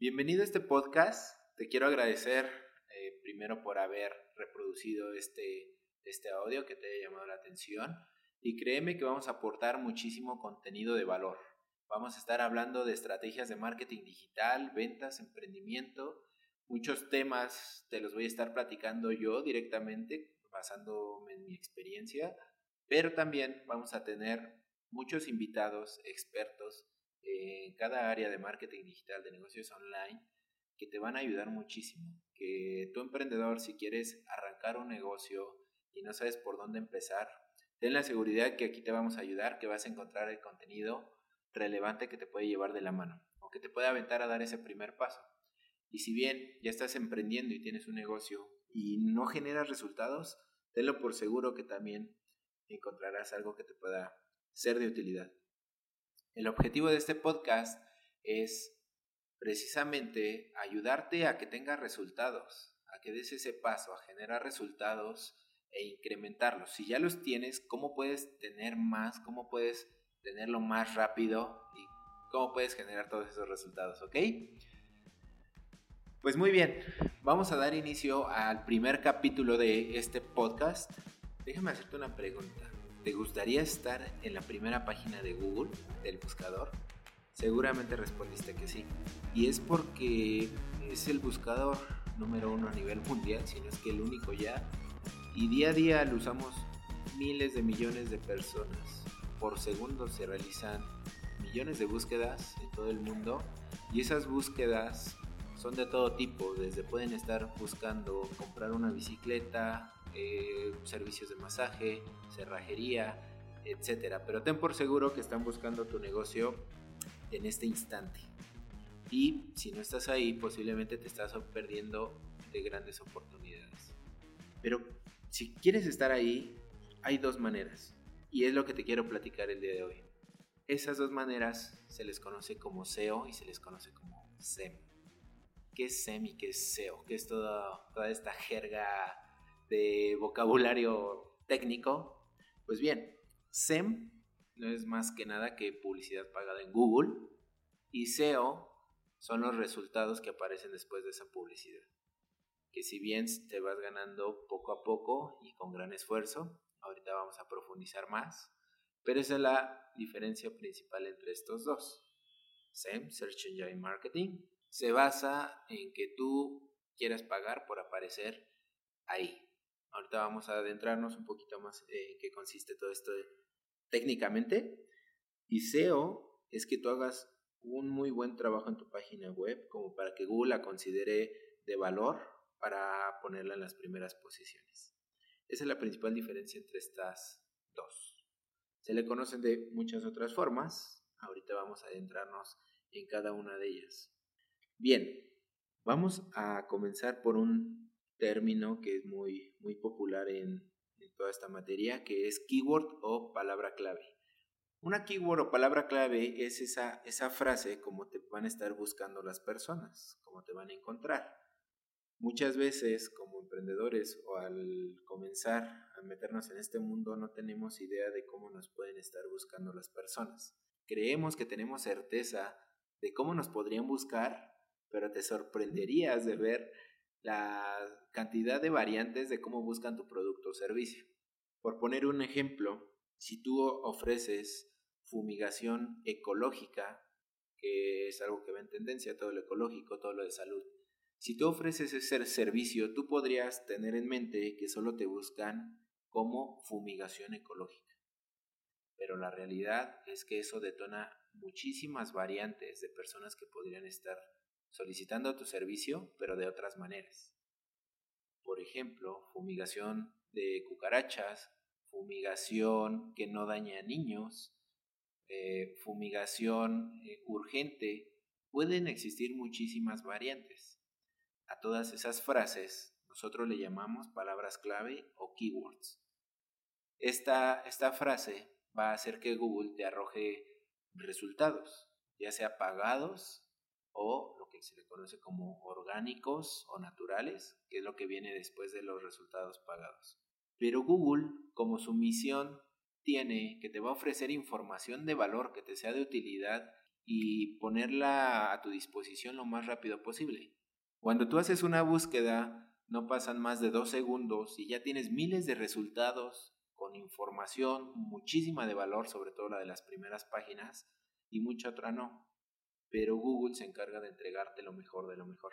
Bienvenido a este podcast. Te quiero agradecer eh, primero por haber reproducido este, este audio que te haya llamado la atención y créeme que vamos a aportar muchísimo contenido de valor. Vamos a estar hablando de estrategias de marketing digital, ventas, emprendimiento. Muchos temas te los voy a estar platicando yo directamente, basándome en mi experiencia, pero también vamos a tener muchos invitados, expertos en cada área de marketing digital, de negocios online, que te van a ayudar muchísimo. Que tu emprendedor, si quieres arrancar un negocio y no sabes por dónde empezar, ten la seguridad que aquí te vamos a ayudar, que vas a encontrar el contenido relevante que te puede llevar de la mano o que te puede aventar a dar ese primer paso. Y si bien ya estás emprendiendo y tienes un negocio y no generas resultados, tenlo por seguro que también encontrarás algo que te pueda ser de utilidad. El objetivo de este podcast es precisamente ayudarte a que tengas resultados, a que des ese paso, a generar resultados e incrementarlos. Si ya los tienes, ¿cómo puedes tener más? ¿Cómo puedes tenerlo más rápido? ¿Y cómo puedes generar todos esos resultados? ¿Ok? Pues muy bien, vamos a dar inicio al primer capítulo de este podcast. Déjame hacerte una pregunta. ¿Te gustaría estar en la primera página de Google, del buscador? Seguramente respondiste que sí. Y es porque es el buscador número uno a nivel mundial, si no es que el único ya. Y día a día lo usamos miles de millones de personas. Por segundo se realizan millones de búsquedas en todo el mundo. Y esas búsquedas son de todo tipo, desde pueden estar buscando comprar una bicicleta, eh, servicios de masaje, cerrajería, etcétera. Pero ten por seguro que están buscando tu negocio en este instante. Y si no estás ahí, posiblemente te estás perdiendo de grandes oportunidades. Pero si quieres estar ahí, hay dos maneras. Y es lo que te quiero platicar el día de hoy. Esas dos maneras se les conoce como SEO y se les conoce como SEM. ¿Qué es SEM y qué es SEO? ¿Qué es toda, toda esta jerga de vocabulario técnico? Pues bien, SEM no es más que nada que publicidad pagada en Google y SEO son los resultados que aparecen después de esa publicidad. Que si bien te vas ganando poco a poco y con gran esfuerzo, ahorita vamos a profundizar más, pero esa es la diferencia principal entre estos dos. SEM, Search Engine Marketing, se basa en que tú quieras pagar por aparecer ahí. Ahorita vamos a adentrarnos un poquito más en qué consiste todo esto técnicamente. Y SEO es que tú hagas un muy buen trabajo en tu página web como para que Google la considere de valor para ponerla en las primeras posiciones. Esa es la principal diferencia entre estas dos. Se le conocen de muchas otras formas. Ahorita vamos a adentrarnos en cada una de ellas. Bien, vamos a comenzar por un término que es muy, muy popular en, toda esta materia, que es keyword o palabra clave. Una keyword o palabra clave es esa, esa frase como te van a estar buscando las personas, como te van a encontrar. Muchas veces como emprendedores o al comenzar a meternos en este mundo no tenemos idea de cómo nos pueden estar buscando las personas. Creemos que tenemos certeza de cómo nos podrían buscar pero te sorprenderías de ver la cantidad de variantes de cómo buscan tu producto o servicio. Por poner un ejemplo, si tú ofreces fumigación ecológica, que es algo que va en tendencia, todo lo ecológico, todo lo de salud, si tú ofreces ese servicio, tú podrías tener en mente que solo te buscan como fumigación ecológica. Pero la realidad es que eso detona muchísimas variantes de personas que podrían estar solicitando tu servicio, pero de otras maneras. Por ejemplo, fumigación de cucarachas, fumigación que no daña a niños, eh, fumigación eh, urgente. Pueden existir muchísimas variantes. A todas esas frases nosotros le llamamos palabras clave o keywords. Esta, esta frase va a hacer que Google te arroje resultados, ya sea pagados o que se le conoce como orgánicos o naturales, que es lo que viene después de los resultados pagados. Pero Google, como su misión tiene que te va a ofrecer información de valor que te sea de utilidad y ponerla a tu disposición lo más rápido posible. Cuando tú haces una búsqueda, no pasan más de dos segundos y ya tienes miles de resultados con información muchísima de valor, sobre todo la de las primeras páginas, y mucha otra no. Pero Google se encarga de entregarte lo mejor de lo mejor.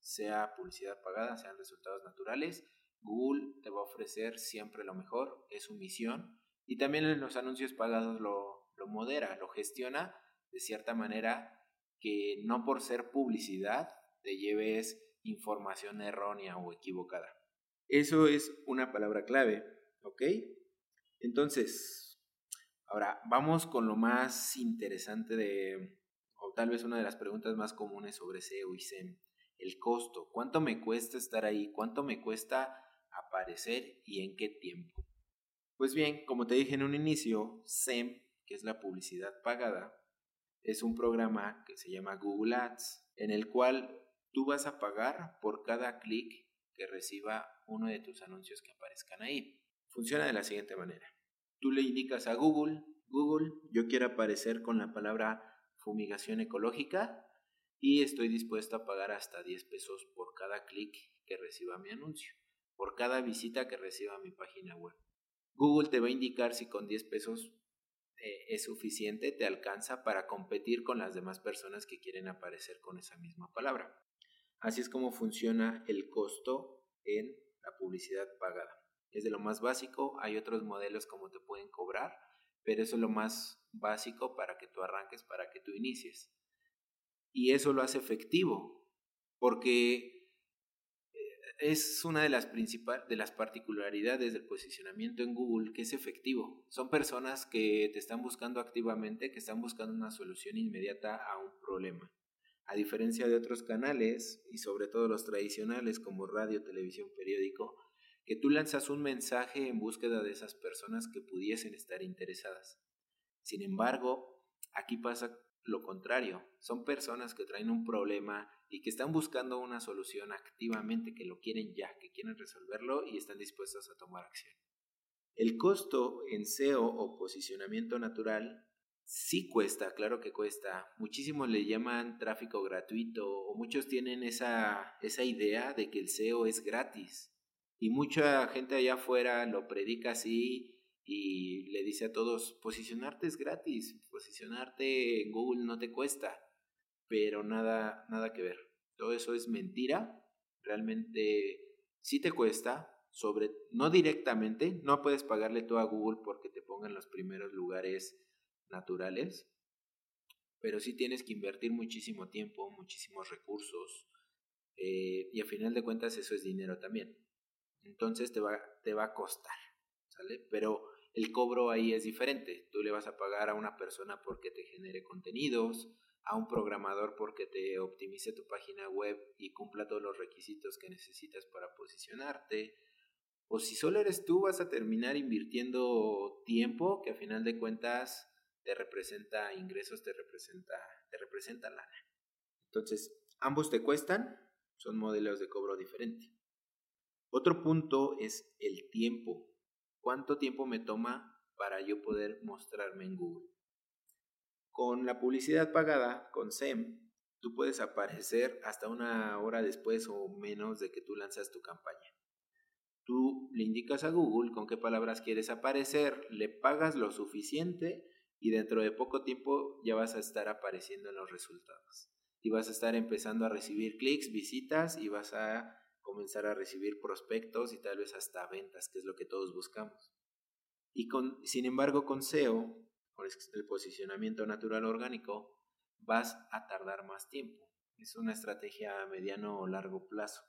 Sea publicidad pagada, sean resultados naturales, Google te va a ofrecer siempre lo mejor, es su misión. Y también en los anuncios pagados lo, lo modera, lo gestiona de cierta manera que no por ser publicidad te lleves información errónea o equivocada. Eso es una palabra clave, ¿ok? Entonces, ahora vamos con lo más interesante de, o tal vez una de las preguntas más comunes sobre SEO y SEM, el costo. ¿Cuánto me cuesta estar ahí? ¿Cuánto me cuesta aparecer y en qué tiempo? Pues bien, como te dije en un inicio, SEM, que es la publicidad pagada, es un programa que se llama Google Ads, en el cual tú vas a pagar por cada clic que reciba uno de tus anuncios que aparezcan ahí. Funciona de la siguiente manera. Tú le indicas a Google, Google, yo quiero aparecer con la palabra fumigación ecológica y estoy dispuesto a pagar hasta 10 pesos por cada clic que reciba mi anuncio, por cada visita que reciba mi página web. Google te va a indicar si con 10 pesos eh, es suficiente, te alcanza para competir con las demás personas que quieren aparecer con esa misma palabra. Así es como funciona el costo en la publicidad pagada. Es de lo más básico, hay otros modelos como te pueden cobrar, pero eso es lo más básico para que tú arranques, para que tú inicies. Y eso lo hace efectivo, porque eh, es una de las principales de las particularidades del posicionamiento en Google que es efectivo. Son personas que te están buscando activamente, que están buscando una solución inmediata a un problema. A diferencia de otros canales, y sobre todo los tradicionales como radio, televisión, periódico, que tú lanzas un mensaje en búsqueda de esas personas que pudiesen estar interesadas. Sin embargo, aquí pasa lo contrario. Son personas que traen un problema y que están buscando una solución activamente, que lo quieren ya, que quieren resolverlo y están dispuestos a tomar acción. El costo en SEO o posicionamiento natural Sí cuesta, claro que cuesta. Muchísimos le llaman tráfico gratuito o muchos tienen esa, esa idea de que el SEO es gratis. Y mucha gente allá afuera lo predica así y le dice a todos, posicionarte es gratis, posicionarte en Google no te cuesta, pero nada, nada que ver. Todo eso es mentira. Realmente sí te cuesta, sobre, no directamente, no puedes pagarle todo a Google porque te ponga en los primeros lugares naturales, pero sí tienes que invertir muchísimo tiempo, muchísimos recursos, eh, y a final de cuentas eso es dinero también. Entonces te va, te va a costar, ¿sale? Pero el cobro ahí es diferente. Tú le vas a pagar a una persona porque te genere contenidos, a un programador porque te optimice tu página web y cumpla todos los requisitos que necesitas para posicionarte. O si solo eres tú, vas a terminar invirtiendo tiempo que a final de cuentas te representa ingresos, te representa, te representa lana. Entonces, ambos te cuestan, son modelos de cobro diferentes. Otro punto es el tiempo. ¿Cuánto tiempo me toma para yo poder mostrarme en Google? Con la publicidad pagada, con SEM, tú puedes aparecer hasta una hora después o menos de que tú lanzas tu campaña. Tú le indicas a Google con qué palabras quieres aparecer, le pagas lo suficiente y dentro de poco tiempo ya vas a estar apareciendo en los resultados. Y vas a estar empezando a recibir clics, visitas y vas a comenzar a recibir prospectos y tal vez hasta ventas, que es lo que todos buscamos. Y con, sin embargo, con SEO, con el posicionamiento natural orgánico, vas a tardar más tiempo. Es una estrategia a mediano o largo plazo,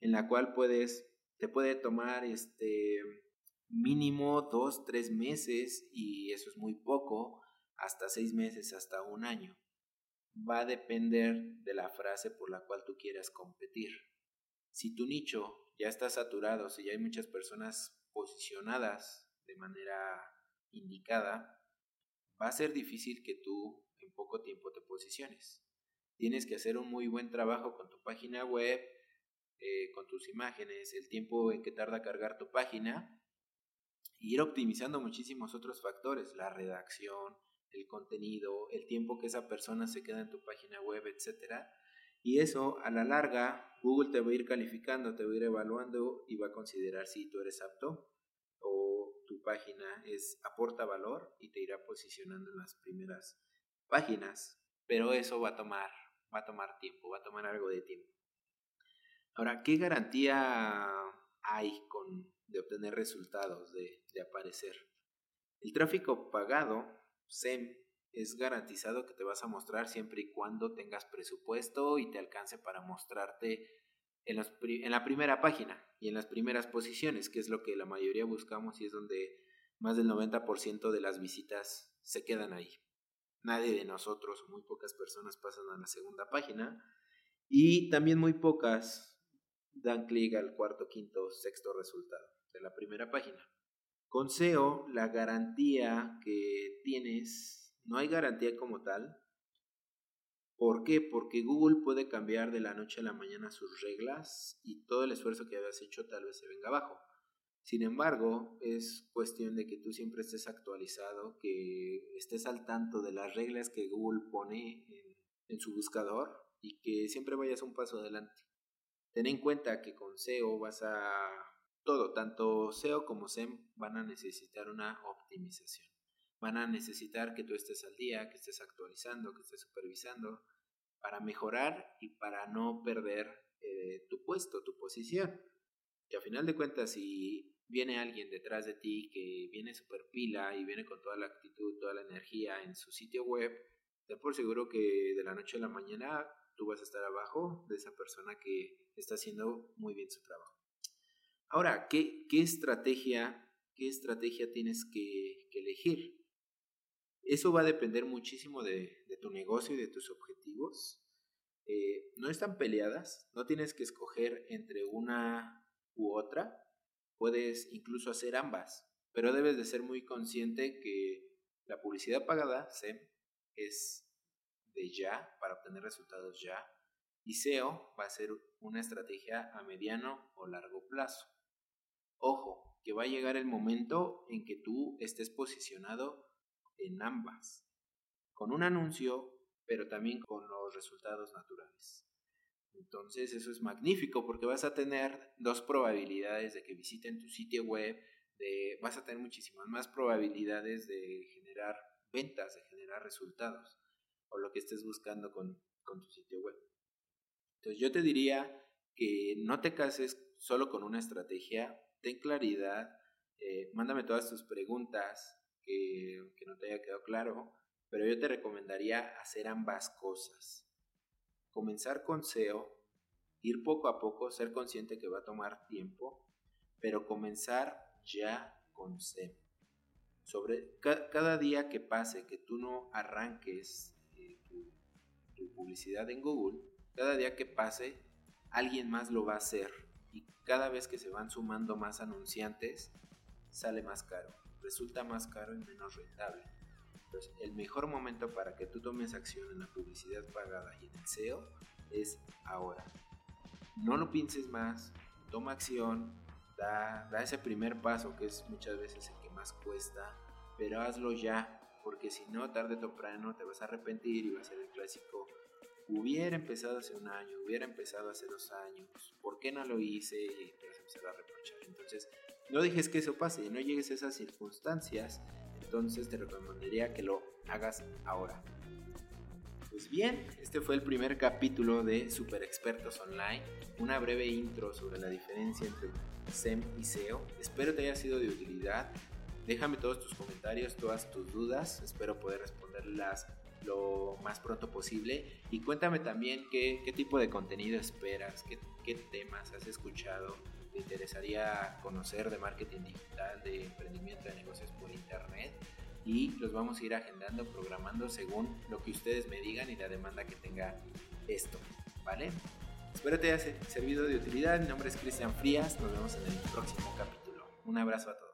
en la cual puedes, te puede tomar este, mínimo dos, tres meses, y eso es muy poco, hasta seis meses, hasta un año. Va a depender de la frase por la cual tú quieras competir. Si tu nicho ya está saturado, si ya hay muchas personas posicionadas de manera indicada, va a ser difícil que tú en poco tiempo te posiciones. Tienes que hacer un muy buen trabajo con tu página web, eh, con tus imágenes, el tiempo en que tarda cargar tu página ir optimizando muchísimos otros factores, la redacción, el contenido, el tiempo que esa persona se queda en tu página web, etc. Y eso a la larga Google te va a ir calificando, te va a ir evaluando y va a considerar si tú eres apto o tu página es aporta valor y te irá posicionando en las primeras páginas. Pero eso va a tomar, va a tomar tiempo, va a tomar algo de tiempo. Ahora, ¿qué garantía hay con, de obtener resultados, de, de aparecer? El tráfico pagado, SEM, es garantizado que te vas a mostrar siempre y cuando tengas presupuesto y te alcance para mostrarte en, en, la primera página y en las primeras posiciones, que es lo que la mayoría buscamos y es donde más del 90% de las visitas se quedan ahí. Nadie de nosotros, muy pocas personas pasan a la segunda página y también muy pocas dan clic al cuarto, quinto, sexto resultado de la primera página. Con SEO, la garantía que tienes, no hay garantía como tal. ¿Por qué? Porque Google puede cambiar de la noche a la mañana sus reglas y todo el esfuerzo que habías hecho tal vez se venga abajo. Sin embargo, es cuestión de que tú siempre estés actualizado, que estés al tanto de las reglas que Google pone en, en su buscador y que siempre vayas un paso adelante. Ten en cuenta que con SEO vas a todo, tanto SEO como SEM van a necesitar una optimización. Van a necesitar que tú estés al día, que estés actualizando, que estés supervisando para mejorar y para no perder eh, tu puesto, tu posición. Que a final de cuentas, si viene alguien detrás de ti que viene super pila y viene con toda la actitud, toda la energía en su sitio web, ten por seguro que de la noche a la mañana tú vas a estar abajo de esa persona que está haciendo muy bien su trabajo. Ahora, ¿qué, estrategia, qué estrategia tienes que, elegir? Eso va a depender muchísimo de, tu negocio y de tus objetivos. Eh, no están peleadas, no tienes que escoger entre una u otra, puedes incluso hacer ambas, pero debes de ser muy consciente que la publicidad pagada, SEM, es de ya, para obtener resultados ya, y SEO va a ser una estrategia a mediano o largo plazo. Ojo, que va a llegar el momento en que tú estés posicionado en ambas, con un anuncio, pero también con los resultados naturales. Entonces eso es magnífico porque vas a tener dos probabilidades de que visiten tu sitio web, de, vas a tener muchísimas más probabilidades de generar ventas, de generar resultados o lo que estés buscando con, tu sitio web. Entonces yo te diría que no te cases solo con una estrategia, ten claridad, eh, mándame todas tus preguntas que, no te haya quedado claro, pero yo te recomendaría hacer ambas cosas. Comenzar con SEO, ir poco a poco, ser consciente que va a tomar tiempo, pero comenzar ya con SEO. Sobre cada día que pase, que tú no arranques tu, publicidad en Google, cada día que pase, alguien más lo va a hacer. Y cada vez que se van sumando más anunciantes, sale más caro. Resulta más caro y menos rentable. Entonces, el mejor momento para que tú tomes acción en la publicidad pagada y en el SEO es ahora. No lo pienses más, toma acción, da, da ese primer paso que es muchas veces el que más cuesta, pero hazlo ya, porque si no, tarde o temprano te vas a arrepentir y va a ser el clásico. Hubiera empezado hace un año, hubiera empezado hace dos años, ¿por qué no lo hice? Y te vas a empezar a reprochar. Entonces, no dejes que eso pase, no llegues a esas circunstancias, entonces te recomendaría que lo hagas ahora. Pues bien, este fue el primer capítulo de Super Expertos Online, una breve intro sobre la diferencia entre SEM y SEO. Espero te haya sido de utilidad. Déjame todos tus comentarios, todas tus dudas, espero poder responderlas lo más pronto posible y cuéntame también qué, tipo de contenido esperas, qué temas has escuchado, te interesaría conocer de marketing digital, de emprendimiento de negocios por internet y los vamos a ir agendando, programando según lo que ustedes me digan y la demanda que tenga esto, ¿vale? Espero te haya servido de utilidad, mi nombre es Cristian Frías, nos vemos en el próximo capítulo. Un abrazo a todos.